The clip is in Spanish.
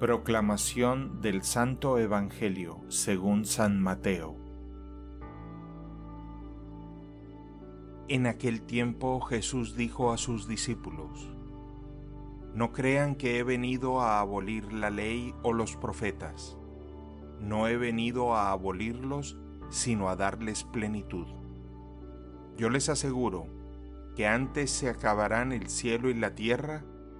Proclamación del Santo Evangelio según San Mateo. En aquel tiempo Jesús dijo a sus discípulos, No crean que he venido a abolir la ley o los profetas. No he venido a abolirlos, sino a darles plenitud. Yo les aseguro que antes se acabarán el cielo y la tierra,